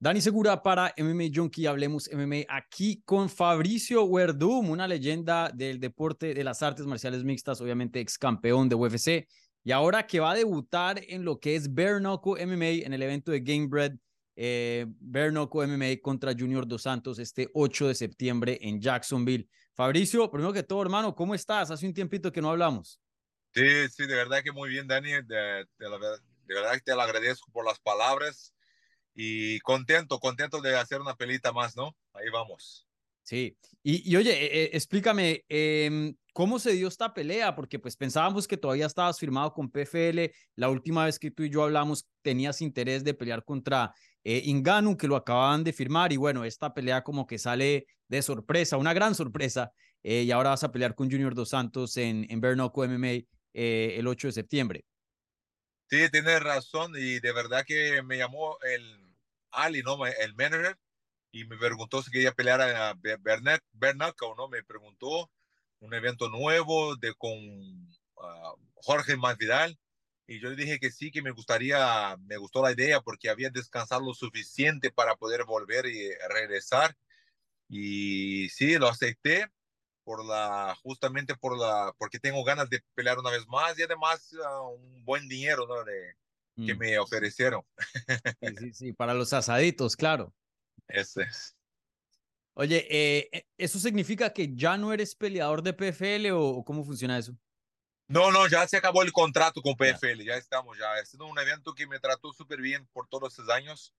Dani Segura para MMA Junkie, hablemos MMA aquí con Fabricio Werdum, una leyenda del deporte de las artes marciales mixtas, obviamente ex campeón de UFC, y ahora que va a debutar en lo que es Bare MMA en el evento de Gamebred, eh, Bare MMA contra Junior Dos Santos este 8 de septiembre en Jacksonville. Fabricio, primero que todo, hermano, ¿cómo estás? Hace un tiempito que no hablamos. Sí, sí, de verdad que muy bien, Dani, de, de verdad que te lo agradezco por las palabras y contento, contento de hacer una pelita más, ¿no? Ahí vamos. Sí, y, y oye, eh, eh, explícame, eh, ¿cómo se dio esta pelea? Porque pues pensábamos que todavía estabas firmado con PFL, la última vez que tú y yo hablamos tenías interés de pelear contra eh, Inganu, que lo acababan de firmar, y bueno, esta pelea como que sale de sorpresa, una gran sorpresa, eh, y ahora vas a pelear con Junior Dos Santos en, en Bernoco MMA el 8 de septiembre. Sí, tienes razón, y de verdad que me llamó el Ali, ¿no? El manager, y me preguntó si quería pelear a Bernat, Bernaco, ¿no? Me preguntó un evento nuevo de con uh, Jorge Masvidal, y yo le dije que sí, que me gustaría, me gustó la idea porque había descansado lo suficiente para poder volver y regresar. Y sí, lo acepté por la, justamente por la, porque tengo ganas de pelear una vez más y además uh, un buen dinero, ¿no? De, que Mm, me ofrecieron. sí, sí, sí, para los asaditos, claro. Ese es. Oye, eh, eh, ¿eso significa que ya no eres peleador de PFL o, cómo funciona eso? No, no, ya se acabó el contrato con. PFL, ya estamos, ya. Sido un evento que me trató súper bien por todos estos años.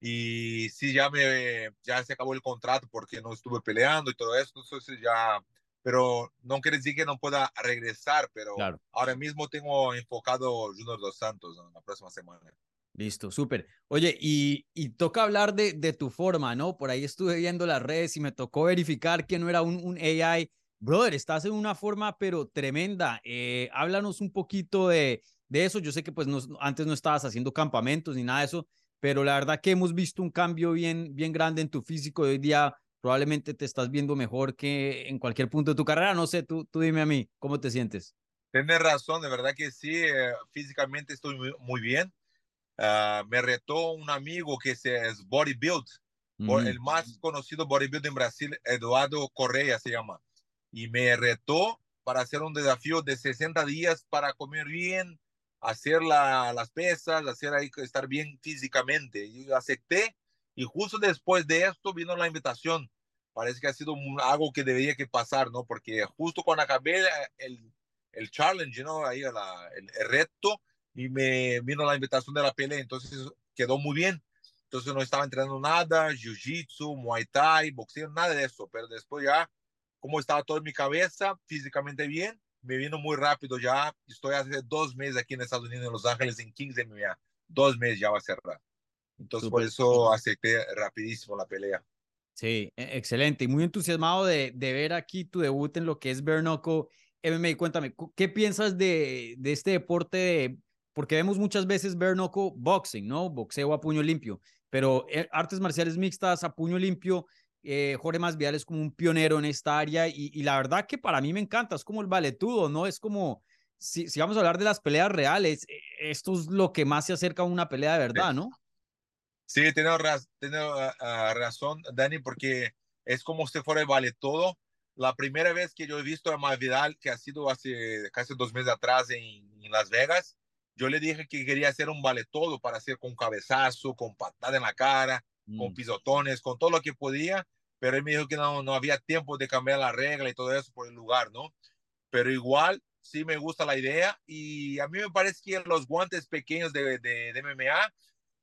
Y sí, ya me, ya se acabó el contrato porque no estuve peleando y todo eso, entonces ya, pero no quiere decir que no pueda regresar, pero Claro. ahora mismo tengo enfocado Junior Dos Santos ¿no? la próxima semana. Listo, súper. Oye, y, y toca hablar de, de tu forma, ¿no? Por ahí estuve viendo las redes y me tocó verificar que no era un, un AI. Brother, estás en una forma, pero tremenda. Eh, háblanos un poquito de, de eso. Yo sé que pues no, antes no estabas haciendo campamentos ni nada de eso, pero la verdad que hemos visto un cambio bien, bien grande en tu físico. Hoy día probablemente te estás viendo mejor que en cualquier punto de tu carrera. No sé, tú, tú dime a mí, ¿cómo te sientes? Tienes razón, de verdad que sí, eh, físicamente estoy muy, muy bien. Uh, me retó un amigo que es, es bodybuild, Mm, el más conocido bodybuilder en Brasil, Eduardo Correa se llama. y me retó para hacer un desafío de 60 días para comer bien, hacer la, las pesas, hacer ahí, estar bien físicamente. Y acepté y justo después de esto vino la invitación. Parece que ha sido un, algo que debería que pasar, ¿no? Porque justo cuando acabé el, el challenge, ¿no? Ahí la, el, el reto y me vino la invitación de la pelea, entonces quedó muy bien. Entonces no estaba entrenando nada, jiu-jitsu, muay thai, boxeo, nada de eso, pero después ya como estaba todo en mi cabeza, físicamente bien, me vino muy rápido ya. Estoy hace dos meses aquí en Estados Unidos, en Los Ángeles, en 15 MMA. Dos meses ya va a cerrar. Entonces, Súper. por eso acepté rapidísimo la pelea. Sí, e- excelente y muy entusiasmado de, de ver aquí tu debut en lo que es Bernoco MMA. Cuéntame, cu- ¿qué piensas de, de este deporte? de- porque vemos muchas veces Bernoco boxing, ¿no? Boxeo a puño limpio, pero eh, artes marciales mixtas a puño limpio. eh, Jorge Masvidal es como un pionero en esta área y, y la verdad que para mí me encanta, es como el valetudo, ¿no? Es como, si, si vamos a hablar de las peleas reales, eh, esto es lo que más se acerca a una pelea de verdad, ¿no? Sí, raz tienes uh, razón, Dani, porque es como si fuera el vale todo. La primera vez que yo he visto a Masvidal, que ha sido hace casi dos meses atrás en, en, Las Vegas, yo le dije que quería hacer un vale todo para hacer con cabezazo, con patada en la cara, mm. con pisotones, con todo lo que podía, pero él me dijo que no, no había tiempo de cambiar la regla y todo eso por el lugar, ¿no? Pero igual sí me gusta la idea y a mí me parece que los guantes pequeños de, de, de MMA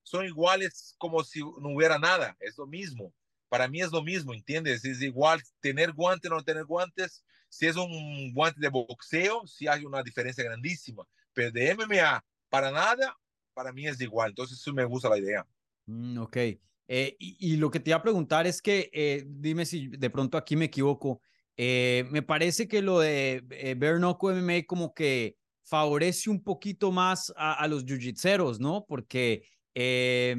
son iguales como si no hubiera nada, es lo mismo. Para mí es lo mismo, ¿entiendes? Es igual tener guantes o no tener guantes. Si es un guante de boxeo, sí hay una diferencia grandísima. Pero de MMA, para nada, para mí es igual. Entonces, sí me gusta la idea. Mm, ok. Eh, y, y, lo que te iba a preguntar es que, eh, dime si de pronto aquí me equivoco, eh, me parece que lo de eh, Bernoco MMA como que favorece un poquito más a, a los jiu-jitseros, ¿no? Porque eh,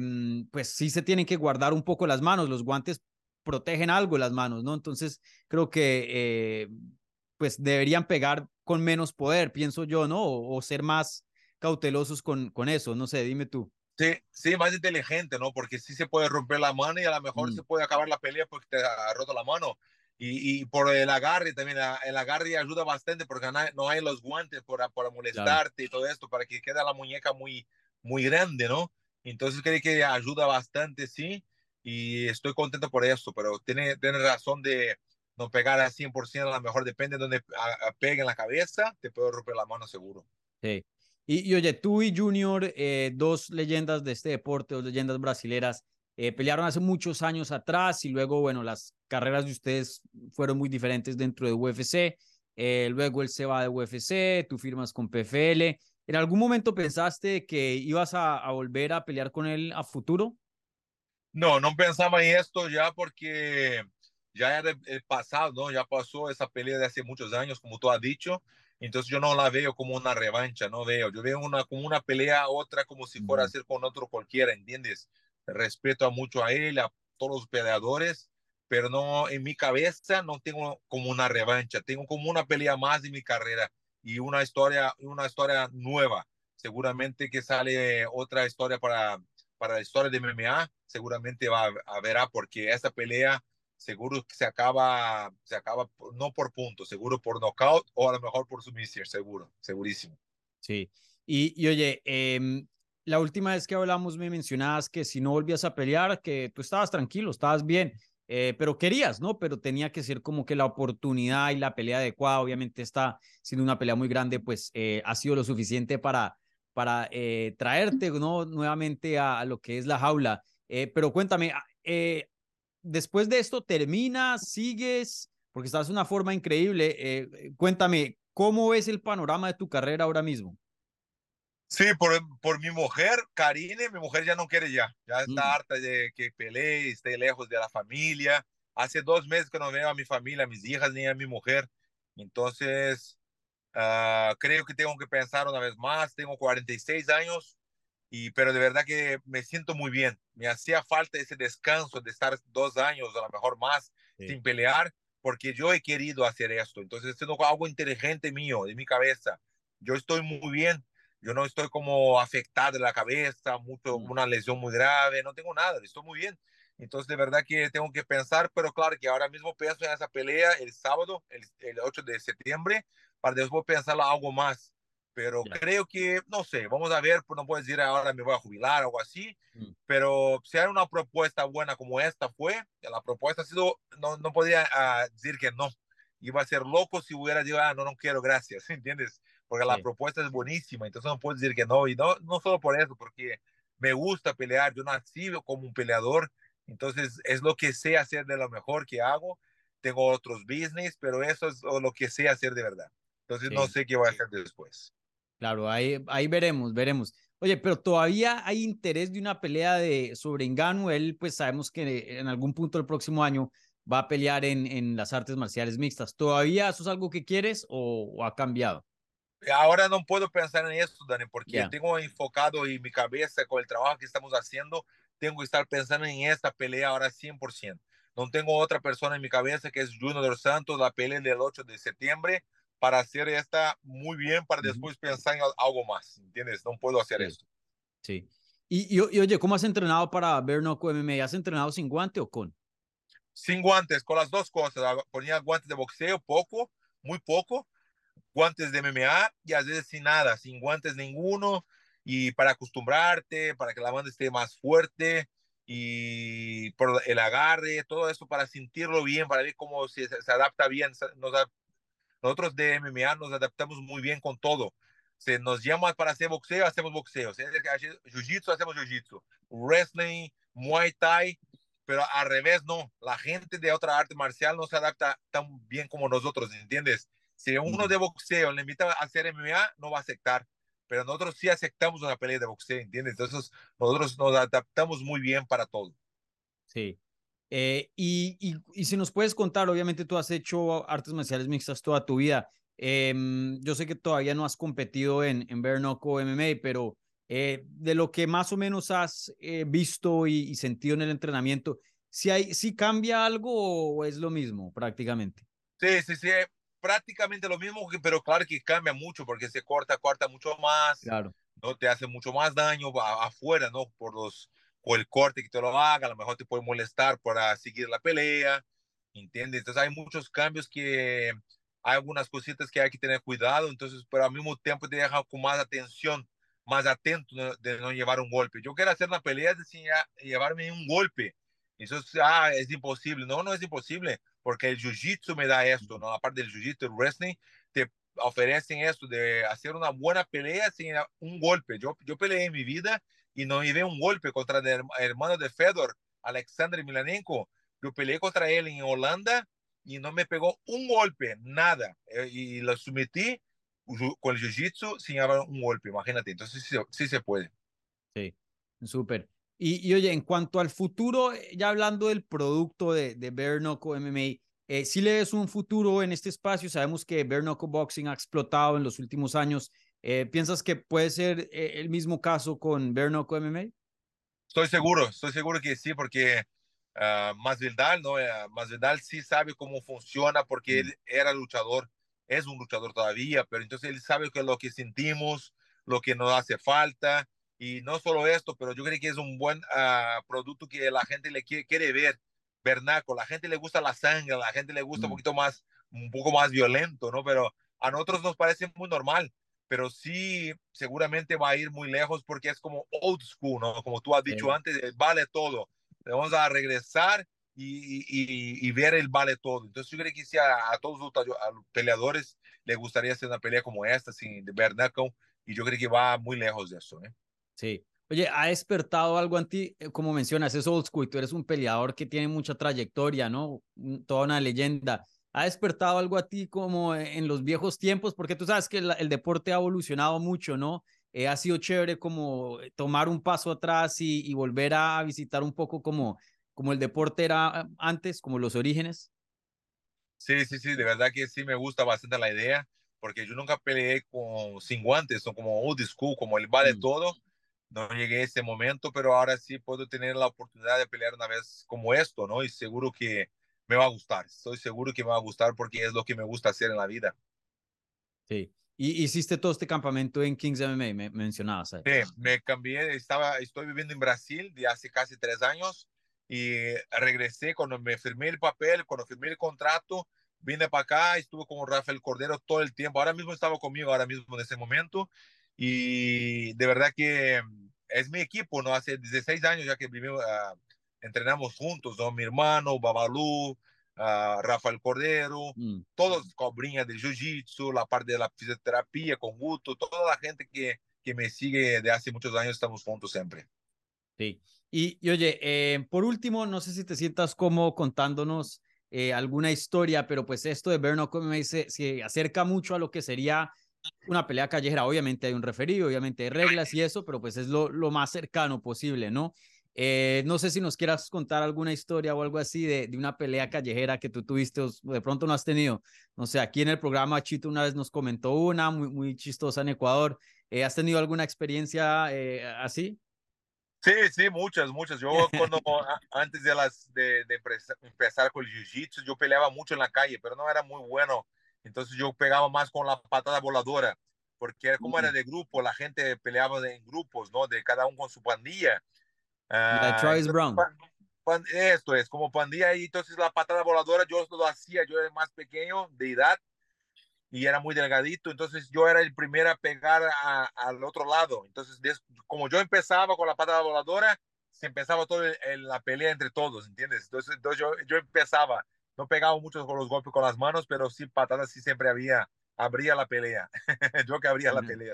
pues sí se tienen que guardar un poco las manos, los guantes protegen algo las manos, ¿no? Entonces creo que eh, pues deberían pegar con menos poder, pienso yo, ¿no? O, o ser más cautelosos con, con eso, no sé, dime tú. Sí, sí, más inteligente, ¿no? Porque sí se puede romper la mano y a lo mejor Mm. se puede acabar la pelea porque te ha roto la mano. Y, y por el agarre también, el agarre ayuda bastante porque no hay, no hay los guantes para, para molestarte y todo esto, para que quede la muñeca muy, muy grande, ¿no? Entonces creo que ayuda bastante, sí, y estoy contento por eso, pero tiene, tiene razón de no pegar al 100%, a lo mejor depende de donde pegue en la cabeza, te puedo romper la mano seguro. Sí. Y, y oye, tú y Junior, eh, dos leyendas de este deporte, dos leyendas brasileras, eh, pelearon hace muchos años atrás y luego, bueno, las carreras de ustedes fueron muy diferentes dentro de UFC. eh, luego él se va de UFC, tú firmas con PFL. ¿En algún momento pensaste que ibas a, a volver a pelear con él a futuro? No, no pensaba en esto ya porque ya era el pasado, ¿no? Ya pasó esa pelea de hace muchos años, como tú has dicho. Entonces yo no la veo como una revancha, no veo. Yo veo una como una pelea, otra como si fuera a ser con otro cualquiera, ¿entiendes? Respeto a mucho a él, a todos los peleadores, pero no en mi cabeza no tengo como una revancha, tengo como una pelea más de mi carrera y una historia, una historia nueva. Seguramente que sale otra historia para para la historia de MMA, seguramente va a, verá porque esa pelea seguro que se acaba, se acaba no por puntos, seguro por knockout o a lo mejor por sumisión, seguro, segurísimo. Sí. Y, y oye, em, la última vez que hablamos me mencionabas que si no volvías a pelear, que tú estabas tranquilo, estabas bien, eh, pero querías, ¿no? Pero tenía que ser como que la oportunidad y la pelea adecuada. Obviamente está siendo una pelea muy grande, pues eh, ha sido lo suficiente para, para eh, traerte, ¿no? Nuevamente a, a lo que es la jaula. Pero cuéntame, ah, después de esto, ¿terminas, sigues? Porque estás de una forma increíble. Cuéntame, ¿cómo ves el panorama de tu carrera ahora mismo? Sí, por, por mi mujer, Karine, mi mujer ya no quiere ya, ya está Mm. harta de que pelee, esté lejos de la familia. Hace dos meses que no veo a mi familia, a mis hijas ni a mi mujer. Entonces, ah, creo que tengo que pensar una vez más. Tengo 46 años, y, pero de verdad que me siento muy bien. Me hacía falta ese descanso de estar dos años, a lo mejor más, Sí. sin pelear, porque yo he querido hacer esto. Entonces, es algo inteligente mío, de mi cabeza. Yo estoy muy bien. Yo no estoy como afectado de la cabeza, mucho, Mm. una lesión muy grave, no tengo nada, estoy muy bien. Entonces, de verdad que tengo que pensar, pero claro que ahora mismo pienso en esa pelea el sábado, el, el 8 de septiembre, para después pensar algo más. Pero creo que, no sé, vamos a ver, pues no puedo decir ahora me voy a jubilar o algo así, Mm. pero si hay una propuesta buena como esta fue, la propuesta ha sido, no, no podría ah, decir que no. Iba a ser loco si hubiera dicho, ah, no, no quiero, gracias, ¿entiendes? Porque la Sí. propuesta es buenísima, entonces no puedo decir que no, y no, no solo por eso, porque me gusta pelear, yo nací como un peleador, entonces es lo que sé hacer de lo mejor que hago, tengo otros business, pero eso es lo que sé hacer de verdad. Entonces no Sí. sé qué voy a hacer después. Claro, ahí, ahí veremos, veremos. Oye, pero todavía hay interés de una pelea de sobre Ngannou. Él, pues sabemos que en algún punto del próximo año va a pelear en, en las artes marciales mixtas. ¿Todavía eso es algo que quieres o, o ha cambiado? Ahora no puedo pensar en eso, Dani, porque tengo enfocado en mi cabeza con el trabajo que estamos haciendo, tengo que estar pensando en esta pelea ahora 100%. No tengo otra persona en mi cabeza que es Junior dos Santos, la pelea del 8 de septiembre, para hacer esta muy bien, para después pensar en algo más, ¿entiendes? No puedo hacer Sí. eso. Sí. Y, y, y, oye, ¿cómo has entrenado para Bernoco MMA? ¿Has entrenado sin guante o con? Sin guantes, con las dos cosas. Ponía guantes de boxeo, poco, muy poco, guantes de MMA y a veces sin nada, sin guantes ninguno, y para acostumbrarte, para que la banda esté más fuerte y por el agarre, todo eso para sentirlo bien, para ver cómo se, adapta bien. Nos, nosotros de MMA nos adaptamos muy bien con todo. Se nos llama para hacer boxeo, hacemos boxeo. Jiu-jitsu, hacemos jiu-jitsu. Wrestling, Muay Thai, pero al revés no. La gente de otra arte marcial no se adapta tan bien como nosotros, ¿entiendes? Si uno de boxeo le invita a hacer MMA, no va a aceptar. Pero nosotros sí aceptamos una pelea de boxeo, ¿entiendes? Entonces nosotros nos adaptamos muy bien para todo. Sí. Eh, y, y, y, si nos puedes contar, obviamente tú has hecho artes marciales mixtas toda tu vida. Eh, yo sé que todavía no has competido en, en Bernoco MMA, pero eh, de lo que más o menos has eh, visto y, y, sentido en el entrenamiento, ¿si, hay, si cambia algo o es lo mismo prácticamente? Sí, sí, sí, prácticamente lo mismo, pero claro que cambia mucho porque se corta, corta mucho más. Claro. no te hace mucho más daño afuera, ¿no? Por los o el corte que te lo haga, a lo mejor te puede molestar para seguir la pelea, ¿entiendes? Entonces hay muchos cambios que hay algunas cositas que hay que tener cuidado, entonces, pero al mismo tiempo te deja con más atención, más atento de no llevar un golpe. Yo quiero hacer una pelea sin llevarme un golpe. Eso es, ah, es imposible. No, no es imposible, porque el jiu-jitsu me da esto, ¿no? Aparte del jiu-jitsu, el wrestling, te ofrecen esto de hacer una buena pelea sin un golpe. Yo, yo peleé en mi vida y no llevé un golpe contra el hermano de Fedor, Alexander Milanenko. Yo peleé contra él en Holanda y no me pegó un golpe, nada. Eh, y lo sometí con el jiu-jitsu sin haber un golpe, imagínate. Entonces sí, se puede. Sí, súper. Y, oye, en cuanto al futuro, eh, ya hablando del producto de, de Bare MMA, eh, si le ves un futuro en este espacio, sabemos que Bare Boxing ha explotado en los últimos años. Eh, ¿Piensas que puede ser eh, el mismo caso con Bare MMA? Estoy seguro, estoy seguro que sí, porque uh, Masvidal, ¿no? Uh, Masvidal sí sabe cómo funciona porque mm. él era luchador, es un luchador todavía, pero entonces él sabe que lo que sentimos, lo que nos hace falta, y no solo esto, pero yo creo que es un buen uh, producto que la gente le quiere, quiere ver, vernaco, la gente le gusta la sangre, la gente le gusta un mm. poquito más, un poco más violento, ¿no? Pero a nosotros nos parece muy normal, pero sí seguramente va a ir muy lejos porque es como old school, ¿no? Como tú has dicho antes, eh, vale todo. Vamos a regresar y, y, y, ver el vale todo. Entonces yo creo que si a, todos los, peleadores les gustaría hacer una pelea como esta, sin de vernaco, y yo creo que va muy lejos de eso, ¿eh? Sí. Oye, ¿ha despertado algo en ti? Eh, como mencionas, es old school, tú eres un peleador que tiene mucha trayectoria, ¿no? Toda una leyenda. ¿Ha despertado algo a ti como en los viejos tiempos? Porque tú sabes que el, deporte ha evolucionado mucho, ¿no? Eh, ha sido chévere como eh, tomar un paso atrás y, y, volver a visitar un poco como, como el deporte era antes, como los orígenes. Sí, sí, sí, de verdad que sí me gusta bastante la idea, porque yo nunca peleé con, sin guantes, o como old school, como el vale mm. todo no llegué a ese momento, pero ahora sí puedo tener la oportunidad de pelear una vez como esto, ¿no? Y seguro que me va a gustar, estoy seguro que me va a gustar porque es lo que me gusta hacer en la vida. Sí. Y hiciste todo este campamento en Kings MMA, me mencionabas. Sí, me cambié, estaba, estoy viviendo en Brasil de hace casi tres años y regresé cuando me firmé el papel, cuando firmé el contrato, vine para acá, estuve con Rafael Cordero todo el tiempo, ahora mismo estaba conmigo, ahora mismo en ese momento, y de verdad que es mi equipo, ¿no? Hace 16 años ya que vivimos, uh, entrenamos juntos, ¿no? Mi hermano, Babalú, uh, Rafael Cordero, mm. todos cobrinhas del jiu-jitsu, la parte de la fisioterapia con Guto, toda la gente que, que me sigue de hace muchos años, estamos juntos siempre. Sí. Y, y oye, eh, por último, no sé si te sientas como contándonos eh, alguna historia, pero pues esto de Berno como me dice, se acerca mucho a lo que sería una pelea callejera. Obviamente hay un referido, obviamente hay reglas y eso, pero pues es lo, lo más cercano posible, ¿no? Eh, no sé si nos quieras contar alguna historia o algo así de, de, una pelea callejera que tú tuviste o de pronto no has tenido. No sé, aquí en el programa Chito una vez nos comentó una muy, muy chistosa en Ecuador. Eh, ¿Has tenido alguna experiencia eh, así? Sí, sí, muchas, muchas. Yo cuando antes de, las, de, de empezar con el jiu-jitsu, yo peleaba mucho en la calle, pero no era muy bueno entonces yo pegaba más con la patada voladora, porque como era de grupo, la gente peleaba en grupos, ¿no? De cada uno con su pandilla. Uh, Brown. esto es, como pandilla, y entonces la patada voladora yo lo hacía, yo era más pequeño de edad y era muy delgadito, entonces yo era el primero a pegar al otro lado. Entonces, como yo empezaba con la patada voladora, se empezaba todo en la pelea entre todos, ¿entiendes? Entonces, entonces yo, yo empezaba no pegaba mucho con los golpes con las manos, pero sí patadas sí siempre había, abría la pelea. Yo que abría la pelea.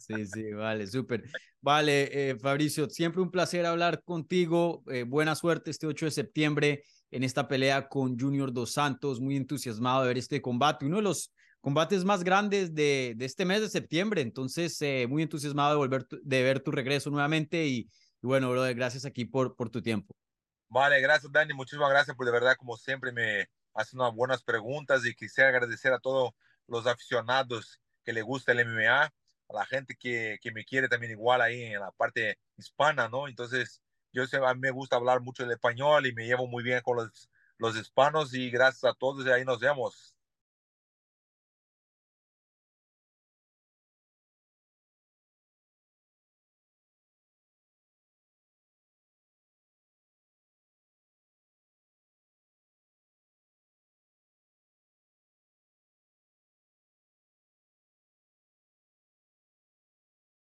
Sí, sí, vale, súper. Vale, eh, Fabricio, siempre un placer hablar contigo. Eh, buena suerte este 8 de septiembre en esta pelea con Junior Dos Santos. Muy entusiasmado de ver este combate, uno de los combates más grandes de, de este mes de septiembre. Entonces, eh, muy entusiasmado de, volver de ver tu regreso nuevamente y, y bueno, brother, gracias aquí por, por tu tiempo. Vale, gracias Dani, muchísimas gracias por de verdad como siempre me hacen unas buenas preguntas y quisiera agradecer a todos los aficionados que le gusta el MMA, a la gente que, que me quiere también igual ahí en la parte hispana, ¿no? Entonces, yo sé, a mí me gusta hablar mucho el español y me llevo muy bien con los, los hispanos y gracias a todos y ahí nos vemos.